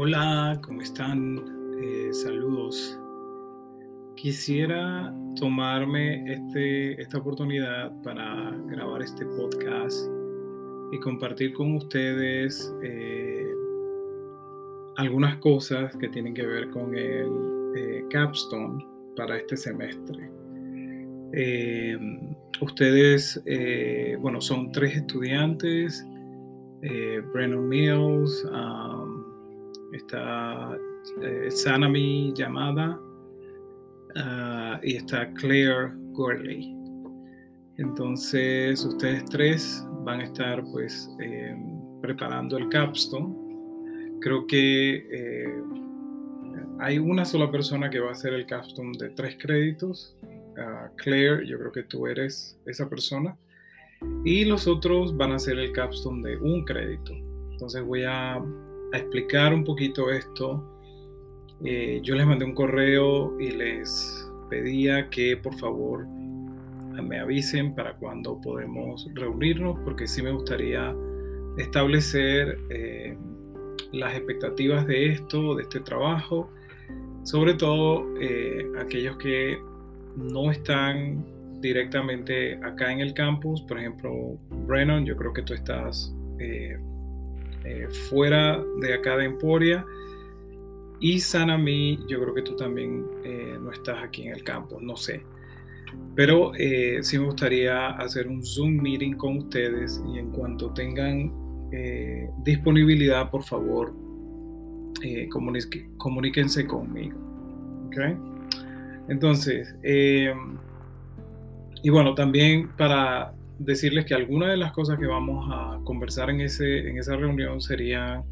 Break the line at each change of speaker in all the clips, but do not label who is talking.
Hola, ¿cómo están? Eh, saludos. Quisiera tomarme este, esta oportunidad para grabar este podcast y compartir con ustedes eh, algunas cosas que tienen que ver con el eh, capstone para este semestre. ustedes, bueno, son tres estudiantes, Brennan Mills, um, está eh, Sanami Yamada ah, y está Claire Gurley. Entonces ustedes tres van a estar pues em, preparando el capstone. Creo que eh, hay una sola persona que va a hacer el capstone de tres créditos. Ah, Claire, yo creo que tú eres esa persona. Y los otros van a hacer el capstone de un crédito. Entonces voy a a explicar un poquito esto, eh, yo les mandé un correo y les pedía que por favor me avisen para cuando podemos reunirnos, porque sí me gustaría establecer eh, las expectativas de esto, de este trabajo, sobre todo eh, aquellos que no están directamente acá en el campus, por ejemplo, Brennan, yo creo que tú estás fuera de acá de Emporia. Y Sanami, yo creo que tú también eh, no estás aquí en el campo, no sé. Pero eh, sí me gustaría hacer un Zoom meeting con ustedes y en cuanto tengan disponibilidad, por favor, comuníquense conmigo. ¿Okay? Entonces, y bueno, también para decirles que algunas de las cosas que vamos a conversar en, ese, en esa reunión serían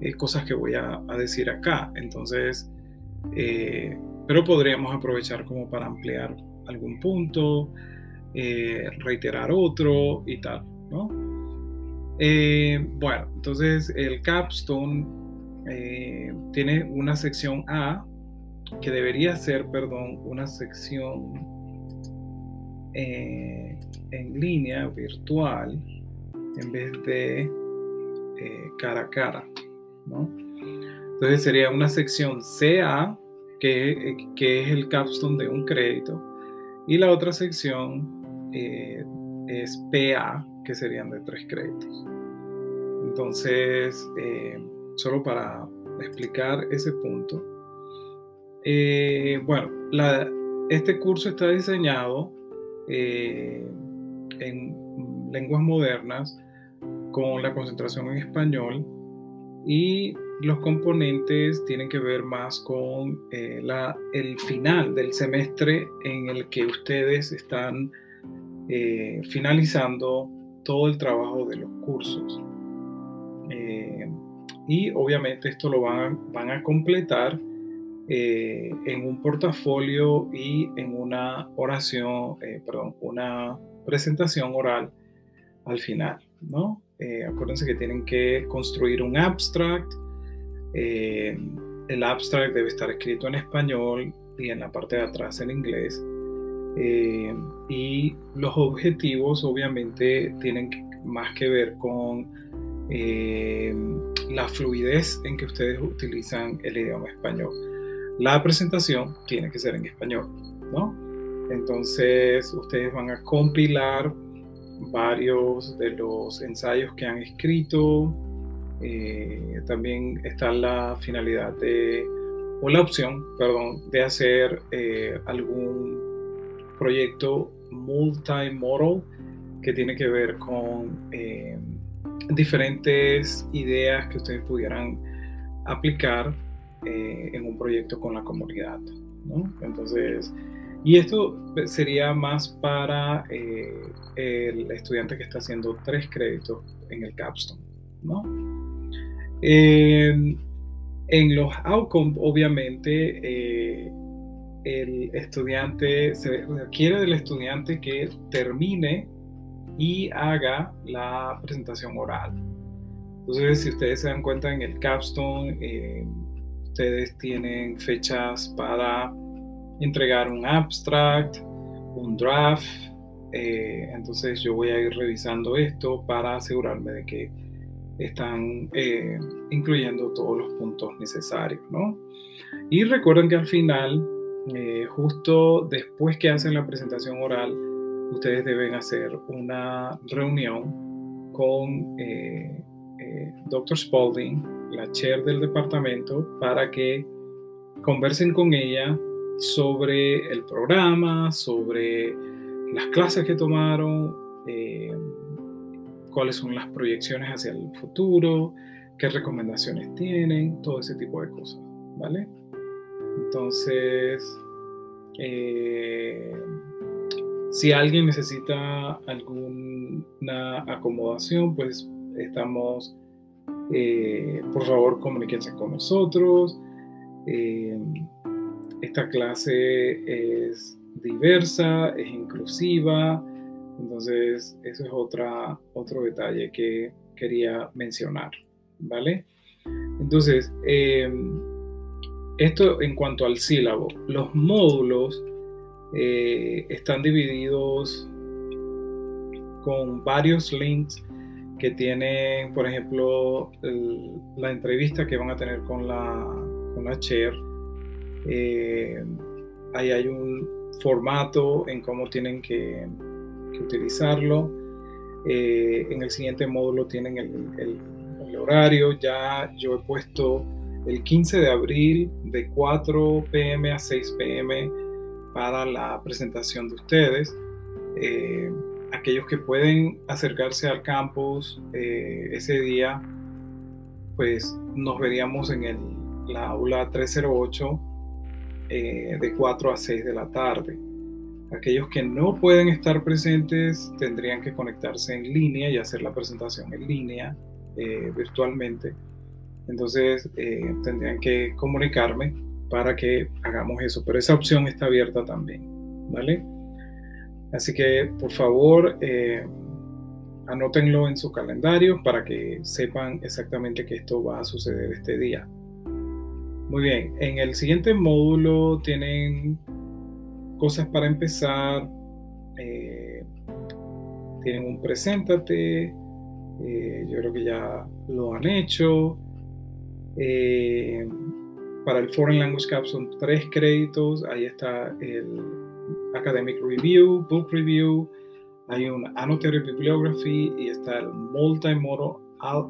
eh, cosas que voy a, decir acá. Entonces, eh, pero podríamos aprovechar como para ampliar algún punto, eh, reiterar otro y tal, ¿no? bueno, entonces el capstone tiene una sección A que debería ser, perdón, una sección eh, en línea virtual en vez de eh, cara a cara. Entonces sería una sección CA, que, que, es el capstone de un crédito, y la otra sección eh, es PA, que serían de tres créditos. Entonces, solo para explicar ese punto. bueno, este curso está diseñado eh, en lenguas modernas con la concentración en español y los componentes tienen que ver más con eh, la, el final del semestre en el que ustedes están eh, finalizando todo el trabajo de los cursos. y obviamente esto lo van, van a completar eh, en un portafolio y en una oración, eh, perdón, una presentación oral al final, ¿no? Eh, acuérdense que tienen que construir un abstract. el abstract debe estar escrito en español y en la parte de atrás en inglés. y los objetivos obviamente tienen más que ver con la fluidez en que ustedes utilizan el idioma español la presentación tiene que ser en español, ¿no? Entonces ustedes van a compilar varios de los ensayos que han escrito. Eh, también está la finalidad de, o la opción, perdón, de hacer eh, algún proyecto multimodal que tiene que ver con eh, diferentes ideas que ustedes pudieran aplicar eh, en un proyecto con la comunidad. ¿no? Entonces, y esto sería más para eh, el estudiante que está haciendo tres créditos en el capstone. ¿no? en los outcomes, obviamente, eh, el estudiante, se requiere del estudiante que termine y haga la presentación oral. Entonces, si ustedes se dan cuenta en el capstone, ustedes tienen fechas para entregar un abstract, un draft. Eh, entonces yo voy a ir revisando esto para asegurarme de que están eh, incluyendo todos los puntos necesarios, ¿no? Y recuerden que al final, eh, justo después que hacen la presentación oral, ustedes deben hacer una reunión con Dr. Spalding, la chair del departamento, para que conversen con ella sobre el programa, sobre las clases que tomaron, cuáles son las proyecciones hacia el futuro, qué recomendaciones tienen, todo ese tipo de cosas, ¿vale? Entonces, eh, si alguien necesita alguna acomodación, pues estamos, eh, por favor, comuníquense con nosotros. Eh, esta clase es diversa, es inclusiva, entonces, eso es otro detalle que quería mencionar, ¿vale? Entonces, em, esto en cuanto al sílabo, los módulos eh, están divididos con varios links que tienen, por ejemplo, la entrevista que van a tener con la, con la chair. Eh, ahí hay un formato en cómo tienen que utilizarlo. Eh, en el siguiente módulo tienen el, horario. Ya yo he puesto el 15 de abril de 4 pm a 6 pm para la presentación de ustedes. Eh, aquellos que pueden acercarse al campus eh, ese día, pues nos veríamos en el, la aula 308 de 4 a 6 de la tarde. Aquellos que no pueden estar presentes tendrían que conectarse en línea y hacer la presentación en línea eh, virtualmente. Entonces eh, tendrían que comunicarme para que hagamos eso, pero esa opción está abierta también, ¿vale? Así que por favor eh, anótenlo en su calendario para que sepan exactamente que esto va a suceder este día. Muy bien, en el siguiente módulo tienen cosas para empezar. Eh, tienen un preséntate. Eh, yo creo que ya lo han hecho. Eh, para el Foreign Language Cap son tres créditos. Ahí está el Academic Review, Book Review. Hay un Annotated Bibliography y está el Multimodal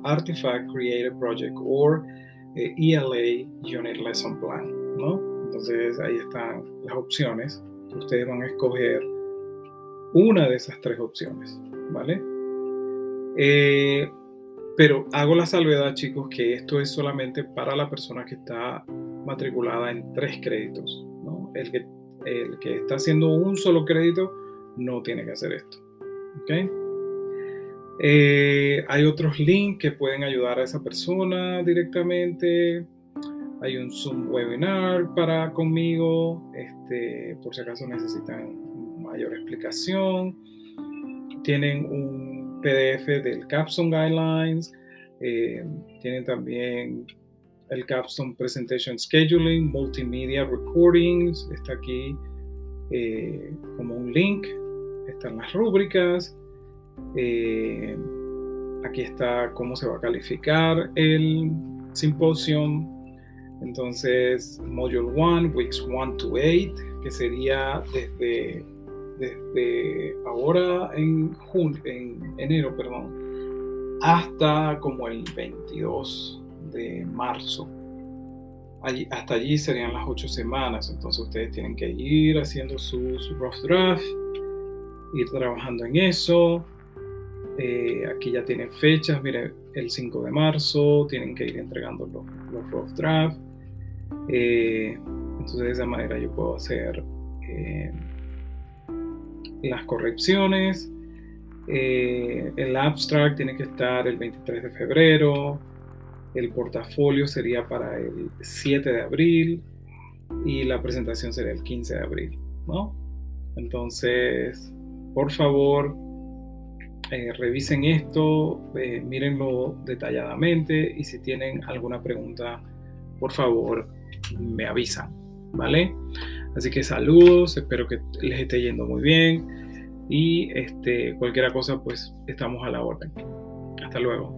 Artifact Creative Project o ELA e Unit Lesson Plan. ¿no? Entonces ahí están las opciones ustedes van a escoger una de esas tres opciones, ¿vale? Eh, pero hago la salvedad, chicos, que esto es solamente para la persona que está matriculada en tres créditos, ¿no? El que, el que está haciendo un solo crédito no tiene que hacer esto, ¿ok? Eh, hay otros links que pueden ayudar a esa persona directamente. Hay un Zoom webinar para conmigo, este, por si acaso necesitan mayor explicación. Tienen un PDF del Capstone Guidelines. Eh, tienen también el Capstone Presentation Scheduling, Multimedia Recordings. Está aquí eh, como un link. Están las rúbricas. Eh, aquí está cómo se va a calificar el simposium entonces, Module 1, Weeks 1 to 8, que sería desde, desde ahora en, junio, en enero, perdón, hasta como el 22 de marzo. Hasta allí serían las 8 semanas, entonces ustedes tienen que ir haciendo su, rough draft, ir trabajando en eso. Eh, aquí ya tienen fechas, mire, el 5 de marzo tienen que ir entregando los, los rough drafts. Eh, entonces de esa manera yo puedo hacer eh, las correcciones. Eh, el abstract tiene que estar el 23 de febrero. El portafolio sería para el 7 de abril. Y la presentación sería el 15 de abril. ¿no? Entonces, por favor, revisen esto, mírenlo detalladamente y si tienen alguna pregunta, por favor, me avisan, ¿vale? Así que saludos, espero que les esté yendo muy bien y este, cualquier cosa pues estamos a la orden. Hasta luego.